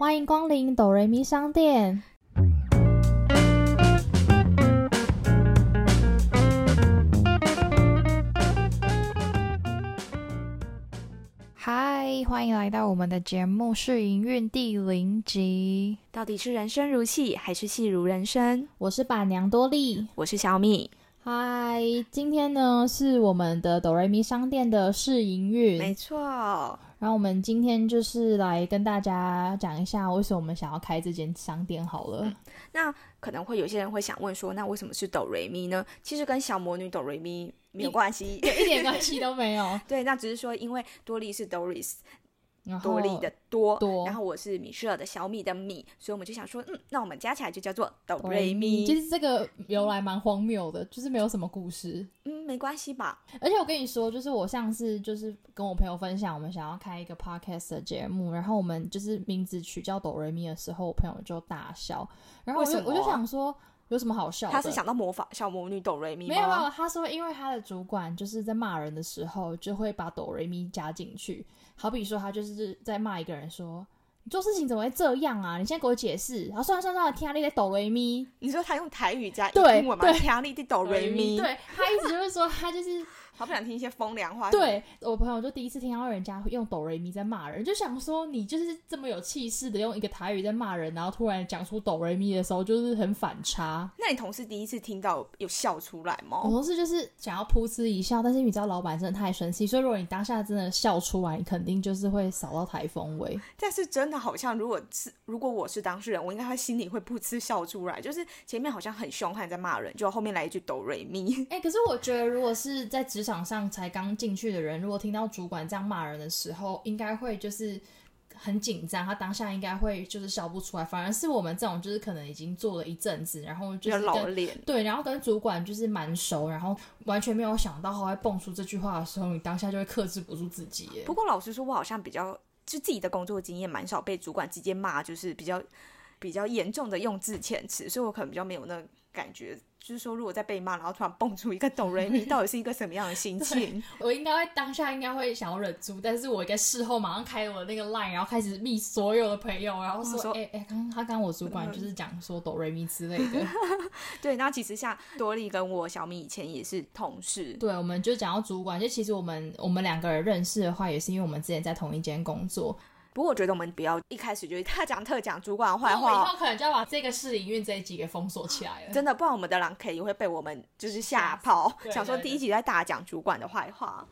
欢迎光临哆瑞咪商店。嗨，欢迎来到我们的节目试营运第零集。到底是人生如戏，还是戏如人生？我是板娘多莉，我是小米。嗨，今天呢是我们的哆瑞咪商店的试营运，没错。然后我们今天就是来跟大家讲一下，为什么我们想要开这间商店好了。那可能会有些人会想问说，那为什么是哆瑞咪呢？其实跟小魔女哆瑞咪没有关系，一点关系 都没有。对，那只是说因为多莉是 Doris。多利的多，多，然后我是米舍的小米的米，所以我们就想说，嗯，那我们加起来就叫做哆瑞咪。其实这个由来蛮荒谬的，就是没有什么故事。嗯，没关系吧。而且我跟你说，就是我上次就是跟我朋友分享，我们想要开一个 podcast 的节目，然后我们就是名字取叫哆瑞咪的时候，我朋友就大笑。然后我就我就想说，有什么好笑？他是想到魔法小魔女哆瑞咪没有没有，他说因为他的主管就是在骂人的时候，就会把哆瑞咪加进去。好比说，他就是在骂一个人，说你做事情怎么会这样啊？你现在给我解释。然后算了算了，听阿丽在哆瑞咪。你说他用台语加英文吗？听阿丽在抖雷咪。对他一直就是说，他就是。好不想听一些风凉话。对我朋友就第一次听到人家用哆瑞咪在骂人，就想说你就是这么有气势的用一个台语在骂人，然后突然讲出哆瑞咪的时候，就是很反差。那你同事第一次听到有笑出来吗？我同事就是想要噗嗤一笑，但是你知道老板真的太生气，所以如果你当下真的笑出来，你肯定就是会扫到台风尾。但是真的好像，如果是如果我是当事人，我应该他心里会噗嗤笑出来，就是前面好像很凶悍在骂人，就后面来一句哆瑞咪。哎，可是我觉得如果是在职场上才刚。进去的人，如果听到主管这样骂人的时候，应该会就是很紧张，他当下应该会就是笑不出来。反而是我们这种，就是可能已经做了一阵子，然后就是老脸，对，然后跟主管就是蛮熟，然后完全没有想到后会蹦出这句话的时候，你当下就会克制不住自己。不过老实说，我好像比较就自己的工作经验蛮少被主管直接骂，就是比较比较严重的用字遣词，所以我可能比较没有那感觉。就是说，如果在被骂，然后突然蹦出一个哆瑞咪，到底是一个什么样的心情？我应该会当下应该会想要忍住，但是我应该事后马上开我的那个 line，然后开始密所有的朋友，然后说：“哎哎，刚他刚我主管就是讲说哆瑞咪之类的。”对，那其实像多利跟我小米以前也是同事，对，我们就讲到主管，就其实我们我们两个人认识的话，也是因为我们之前在同一间工作。不过我觉得我们不要一开始就他讲特讲主管坏话，以后可能就要把这个试营运这一集给封锁起来了。真的，不然我们的狼 K 也会被我们就是吓跑，想说第一集在大讲主管的坏话。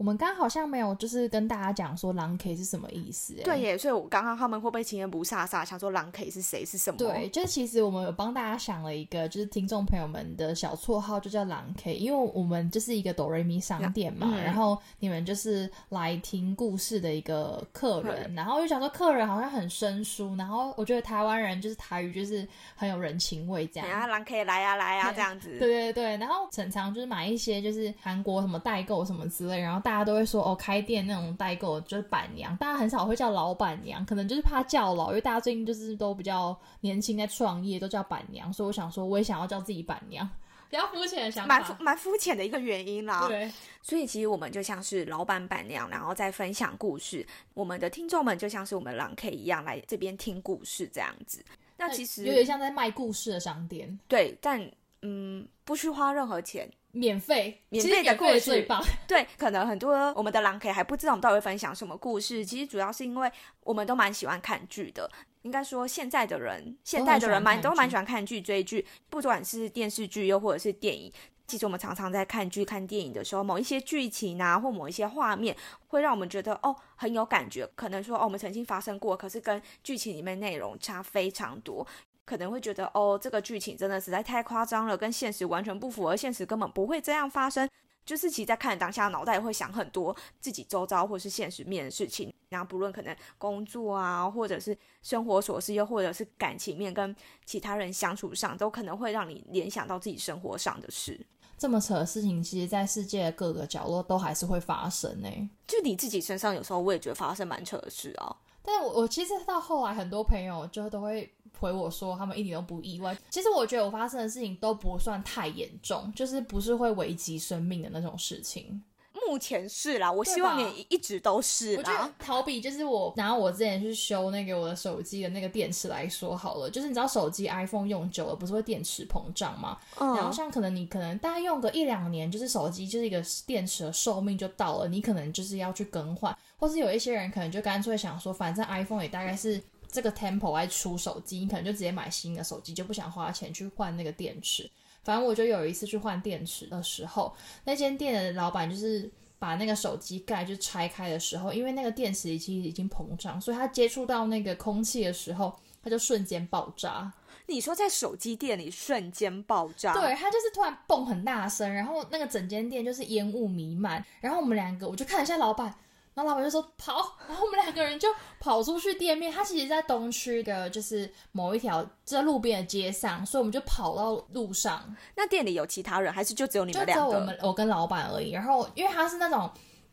我们刚好像没有，就是跟大家讲说狼 K 是什么意思。对耶，所以我刚刚他们会不会情人不飒飒，想说狼 K 是谁是什么？对，就是其实我们有帮大家想了一个，就是听众朋友们的小绰号，就叫狼 K，因为我们就是一个哆瑞咪商店嘛，然后你们就是来听故事的一个客人，然后就想说客人好像很生疏，然后我觉得台湾人就是台语就是很有人情味这样。然后狼 K 来呀来呀 这样子。对对对，然后常常就是买一些就是韩国什么代购什么之类，然后大。大家都会说哦，开店那种代购就是板娘，大家很少会叫老板娘，可能就是怕叫老，因为大家最近就是都比较年轻，在创业都叫板娘，所以我想说，我也想要叫自己板娘，比较肤浅的想法，蛮蛮肤浅的一个原因啦。对，所以其实我们就像是老板板娘，然后再分享故事，我们的听众们就像是我们狼 K 一样来这边听故事这样子。那其实有点像在卖故事的商店，对，但嗯，不需花任何钱。免费，免费的故事最棒。对，可能很多我们的狼 K 还不知道我们到底会分享什么故事。其实主要是因为我们都蛮喜欢看剧的。应该说，现在的人，现代的人蛮都蛮喜欢看剧、追剧，不管是电视剧又或者是电影。其实我们常常在看剧、看电影的时候，某一些剧情啊，或某一些画面，会让我们觉得哦很有感觉。可能说哦，我们曾经发生过，可是跟剧情里面内容差非常多。可能会觉得哦，这个剧情真的实在太夸张了，跟现实完全不符，合现实根本不会这样发生。就是其实在看当下，脑袋会想很多自己周遭或是现实面的事情，然后不论可能工作啊，或者是生活琐事，又或者是感情面跟其他人相处上，都可能会让你联想到自己生活上的事。这么扯的事情，其实，在世界的各个角落都还是会发生呢。就你自己身上，有时候我也觉得发生蛮扯的事啊。但我我其实到后来，很多朋友就都会。回我说他们一点都不意外。其实我觉得我发生的事情都不算太严重，就是不是会危及生命的那种事情。目目前是啦，我希望你一直都是啦。我觉得逃避就是我拿我之前去修那个我的手机的那个电池来说好了，就是你知道手机 iPhone 用久了不是会电池膨胀吗？嗯。然后像可能你可能大概用个一两年，就是手机就是一个电池的寿命就到了，你可能就是要去更换，或是有一些人可能就干脆想说，反正 iPhone 也大概是这个 Temple 来出手机，你可能就直接买新的手机，就不想花钱去换那个电池。反正我就有一次去换电池的时候，那间店的老板就是把那个手机盖就拆开的时候，因为那个电池其实已经膨胀，所以它接触到那个空气的时候，它就瞬间爆炸。你说在手机店里瞬间爆炸？对，它就是突然蹦很大声，然后那个整间店就是烟雾弥漫，然后我们两个我就看了一下老板。然后老板就说跑，然后我们两个人就跑出去店面。他其实，在东区的，就是某一条在路边的街上，所以我们就跑到路上。那店里有其他人，还是就只有你们两个？就我们，我跟老板而已。然后，因为他是那种。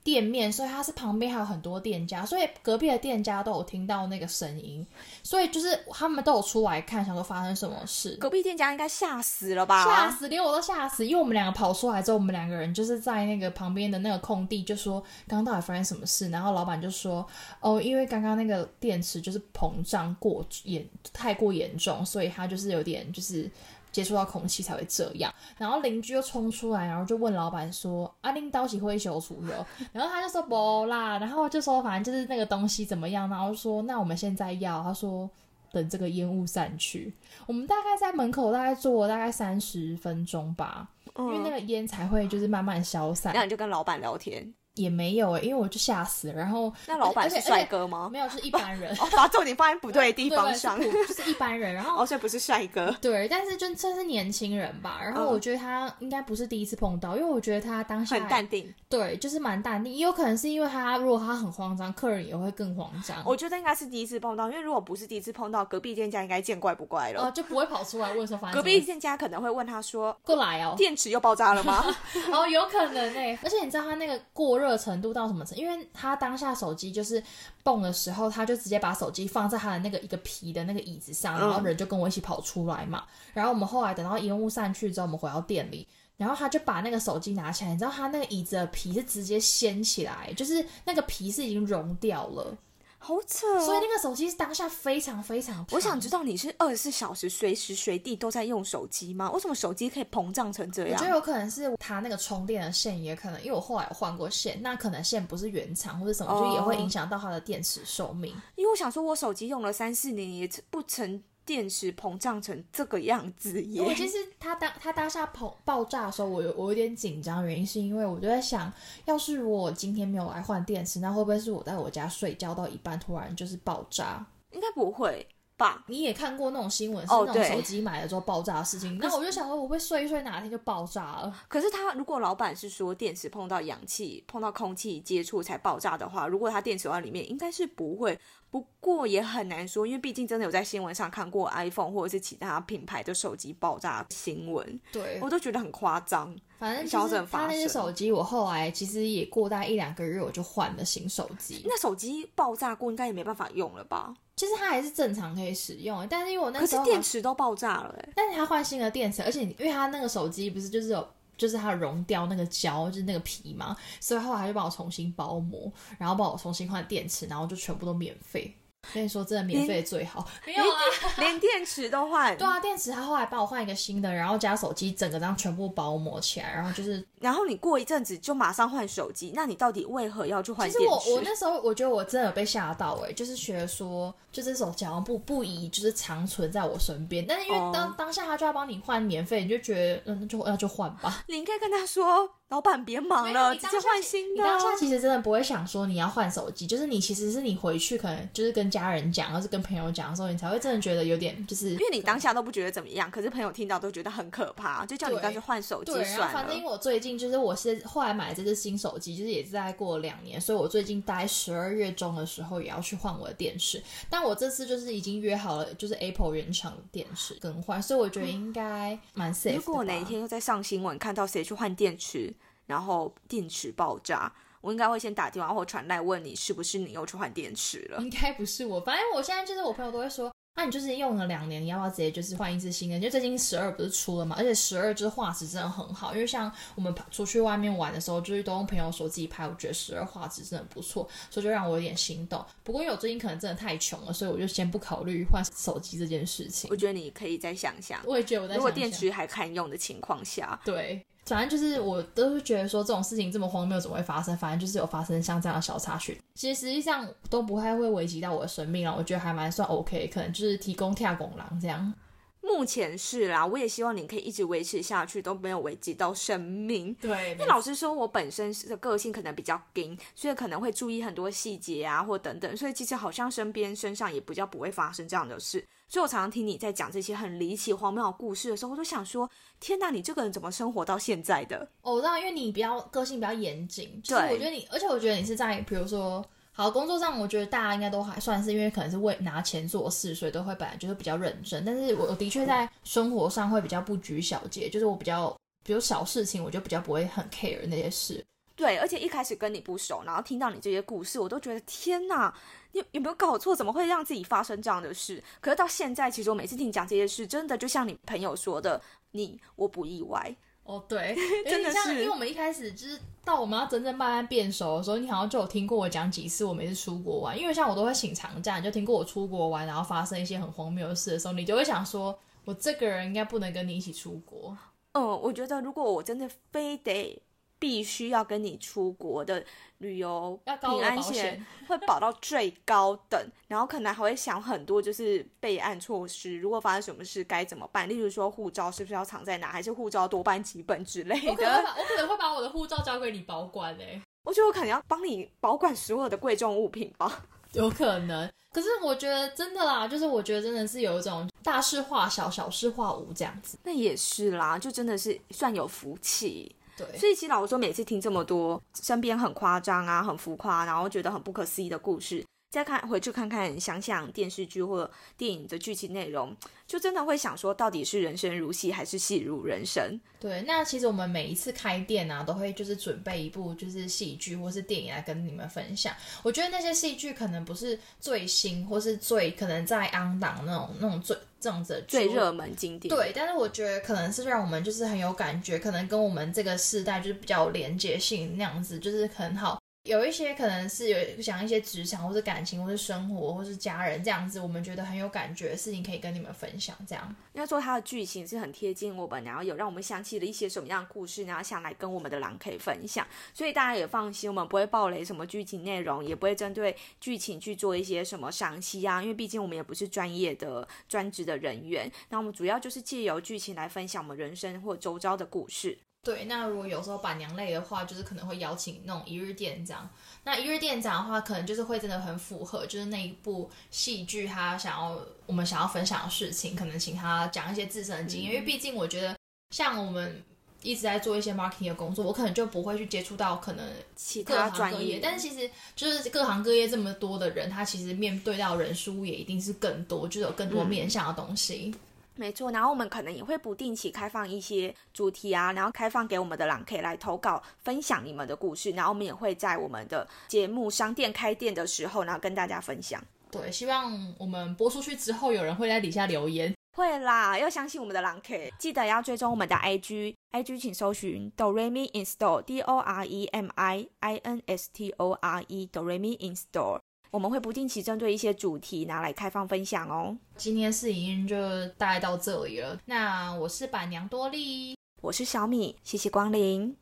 店面，所以它是旁边还有很多店家，所以隔壁的店家都有听到那个声音，所以就是他们都有出来看，想说发生什么事。隔壁店家应该吓死了吧？吓死，连我都吓死，因为我们两个跑出来之后，我们两个人就是在那个旁边的那个空地，就说刚刚到底发生什么事，然后老板就说哦，因为刚刚那个电池就是膨胀过严，太过严重，所以它就是有点就是。接触到空气才会这样，然后邻居又冲出来，然后就问老板说：“阿林刀喜会修除油？” 然后他就说：“不啦。”然后就说：“反正就是那个东西怎么样？”然后说：“那我们现在要。”他说：“等这个烟雾散去。”我们大概在门口大概坐了大概三十分钟吧，因为那个烟才会就是慢慢消散。然后你就跟老板聊天。也没有诶，因为我就吓死了。然后那老板是帅哥吗？没有，是一般人。哦，把重点放在不对的地方上，就是一般人。然后哦，所以不是帅哥。对，但是就算是年轻人吧。然后我觉得他应该不是第一次碰到，因为我觉得他当下很淡定。对，就是蛮淡定。也有可能是因为他，如果他很慌张，客人也会更慌张。我觉得应该是第一次碰到，因为如果不是第一次碰到，隔壁店家应该见怪不怪了。哦，就不会跑出来问说，隔壁店家可能会问他说：“过来哦，电池又爆炸了吗？” 哦，有可能诶。而且你知道他那个过热程度到什么程？因为他当下手机就是蹦的时候，他就直接把手机放在他的那个一个皮的那个椅子上，然后人就跟我一起跑出来嘛。然后我们后来等到烟雾散去之后，我们回到店里，然后他就把那个手机拿起来，你知道他那个椅子的皮是直接掀起来，就是那个皮是已经融掉了。好扯！所以那个手机当下非常非常。我想知道你是二十四小时随时随地都在用手机吗？为什么手机可以膨胀成这样？我觉得有可能是它那个充电的线，也可能因为我后来有换过线，那可能线不是原厂或者什么，就也会影响到它的电池寿命。因为我想说，我手机用了三四年也不成。电池膨胀成这个样子耶！我其实它当它当下爆爆炸的时候，我有我有点紧张，原因是因为我就在想，要是我今天没有来换电池，那会不会是我在我家睡觉到一半突然就是爆炸？应该不会。吧，你也看过那种新闻，是那种手机买了之后爆炸的事情。那我就想说，我会睡一睡，哪天就爆炸了。可是他如果老板是说电池碰到氧气、碰到空气接触才爆炸的话，如果他电池在里面，应该是不会。不过也很难说，因为毕竟真的有在新闻上看过 iPhone 或者是其他品牌的手机爆炸新闻。对，我都觉得很夸张。反正就是他那些手机，我后来其实也过大概一两个月，我就换了新手机。那手机爆炸过，应该也没办法用了吧？其实它还是正常可以使用，但是因为我那时候电池都爆炸了，哎，但是它换新的电池，而且因为它那个手机不是就是有，就是它融掉那个胶，就是那个皮嘛，所以后来就帮我重新包膜，然后帮我重新换电池，然后就全部都免费。跟你说，真的免费最好，没有啊，连电池都换。对啊，电池他后来帮我换一个新的，然后加手机，整个这样全部包膜起来，然后就是，然后你过一阵子就马上换手机，那你到底为何要去换？其实我我那时候我觉得我真的有被吓到哎，就是觉得说，就这手机好像不不宜就是长存在我身边，但是因为当当下他就要帮你换免费，你就觉得嗯，那就那就换吧。你应该跟他说。老板别忙了，直接换新的。你当下其实真的不会想说你要换手机，就是你其实是你回去可能就是跟家人讲，或是跟朋友讲的时候，你才会真的觉得有点就是，因为你当下都不觉得怎么样，可是朋友听到都觉得很可怕，就叫你干脆换手机算了。反正因为我最近就是我是后来买这只新手机，就是也是在过两年，所以我最近大概十二月中的时候也要去换我的电视。但我这次就是已经约好了，就是 Apple 原厂的电视更换，所以我觉得应该蛮 safe。如果哪一天又在上新闻看到谁去换电池？然后电池爆炸，我应该会先打电话或传来问你是不是你又去换电池了？应该不是我，反正我现在就是我朋友都会说那你就是用了两年，你要不要直接就是换一支新的？就最近十二不是出了嘛，而且十二就是画质真的很好，因为像我们出去外面玩的时候，就是都用朋友手机拍，我觉得十二画质真的不错，所以就让我有点心动。不过因为我最近可能真的太穷了，所以我就先不考虑换手机这件事情。我觉得你可以再想想，我也觉得我在如果电池还堪用的情况下，对。反正就是我都是觉得说这种事情这么荒谬怎么会发生？反正就是有发生像这样的小插曲，其实实际上都不太会危及到我的生命了。我觉得还蛮算 OK，可能就是提供跳拱廊这样。目前是啦，我也希望你可以一直维持下去，都没有危及到生命。对，那老实说，我本身的个性可能比较硬，所以可能会注意很多细节啊，或等等，所以其实好像身边身上也比较不会发生这样的事。所以我常常听你在讲这些很离奇荒谬的故事的时候，我都想说：天哪，你这个人怎么生活到现在的？哦，我知道，因为你比较个性比较严谨，就是我觉得你，而且我觉得你是在比如说好工作上，我觉得大家应该都还算是，因为可能是为拿钱做事，所以都会本来就是比较认真。但是我的确在生活上会比较不拘小节，就是我比较比如小事情，我就比较不会很 care 那些事。对，而且一开始跟你不熟，然后听到你这些故事，我都觉得天哪，你有没有搞错？怎么会让自己发生这样的事？可是到现在，其实我每次听你讲这些事，真的就像你朋友说的，你我不意外哦。对，真的是，因为我们一开始就是到我们要真正慢慢变熟的时候，你好像就有听过我讲几次我每次出国玩，因为像我都会请长假，你就听过我出国玩，然后发生一些很荒谬的事的时候，你就会想说，我这个人应该不能跟你一起出国。嗯，我觉得如果我真的非得。必须要跟你出国的旅游平安险会保到最高等，然后可能还会想很多就是备案措施，如果发生什么事该怎么办？例如说护照是不是要藏在哪，还是护照多办几本之类的？我可能我可能会把我的护照交给你保管诶。我觉得我可能要帮你保管所有的贵重物品吧。有可能，可是我觉得真的啦，就是我觉得真的是有一种大事化小，小事化无这样子。那也是啦，就真的是算有福气。对，所以其实老实说，每次听这么多身边很夸张啊、很浮夸，然后觉得很不可思议的故事，再看回去看看，想想电视剧或电影的剧情内容，就真的会想说，到底是人生如戏还是戏如人生？对，那其实我们每一次开店啊，都会就是准备一部就是戏剧或是电影来跟你们分享。我觉得那些戏剧可能不是最新或是最可能在 on 档那种那种最。这种的最热门经典对，但是我觉得可能是让我们就是很有感觉，可能跟我们这个世代就是比较有连接性那样子，就是很好。有一些可能是有讲一些职场或者感情或者生活或是家人这样子，我们觉得很有感觉的事情可以跟你们分享。这样，应该说它的剧情是很贴近我们，然后有让我们想起了一些什么样的故事，然后想来跟我们的狼可以分享。所以大家也放心，我们不会暴雷什么剧情内容，也不会针对剧情去做一些什么赏析啊，因为毕竟我们也不是专业的专职的人员。那我们主要就是借由剧情来分享我们人生或周遭的故事。对，那如果有时候板娘类的话，就是可能会邀请那种一日店长。那一日店长的话，可能就是会真的很符合，就是那一部戏剧他想要我们想要分享的事情，可能请他讲一些自身的经验。因为毕竟我觉得，像我们一直在做一些 marketing 的工作，我可能就不会去接触到可能其他专业。但是其实就是各行各业这么多的人，他其实面对到人数也一定是更多，就有更多面向的东西。没错，然后我们可能也会不定期开放一些主题啊，然后开放给我们的狼可以来投稿分享你们的故事，然后我们也会在我们的节目商店开店的时候，然后跟大家分享。对，希望我们播出去之后，有人会在底下留言。会啦，要相信我们的狼 K，记得要追踪我们的 IG，IG 请搜寻 Doremi Install，D O R E M I I N S T O R E，Doremi Install。我们会不定期针对一些主题拿来开放分享哦。今天试影音就大概到这里了。那我是板娘多莉，我是小米，谢谢光临。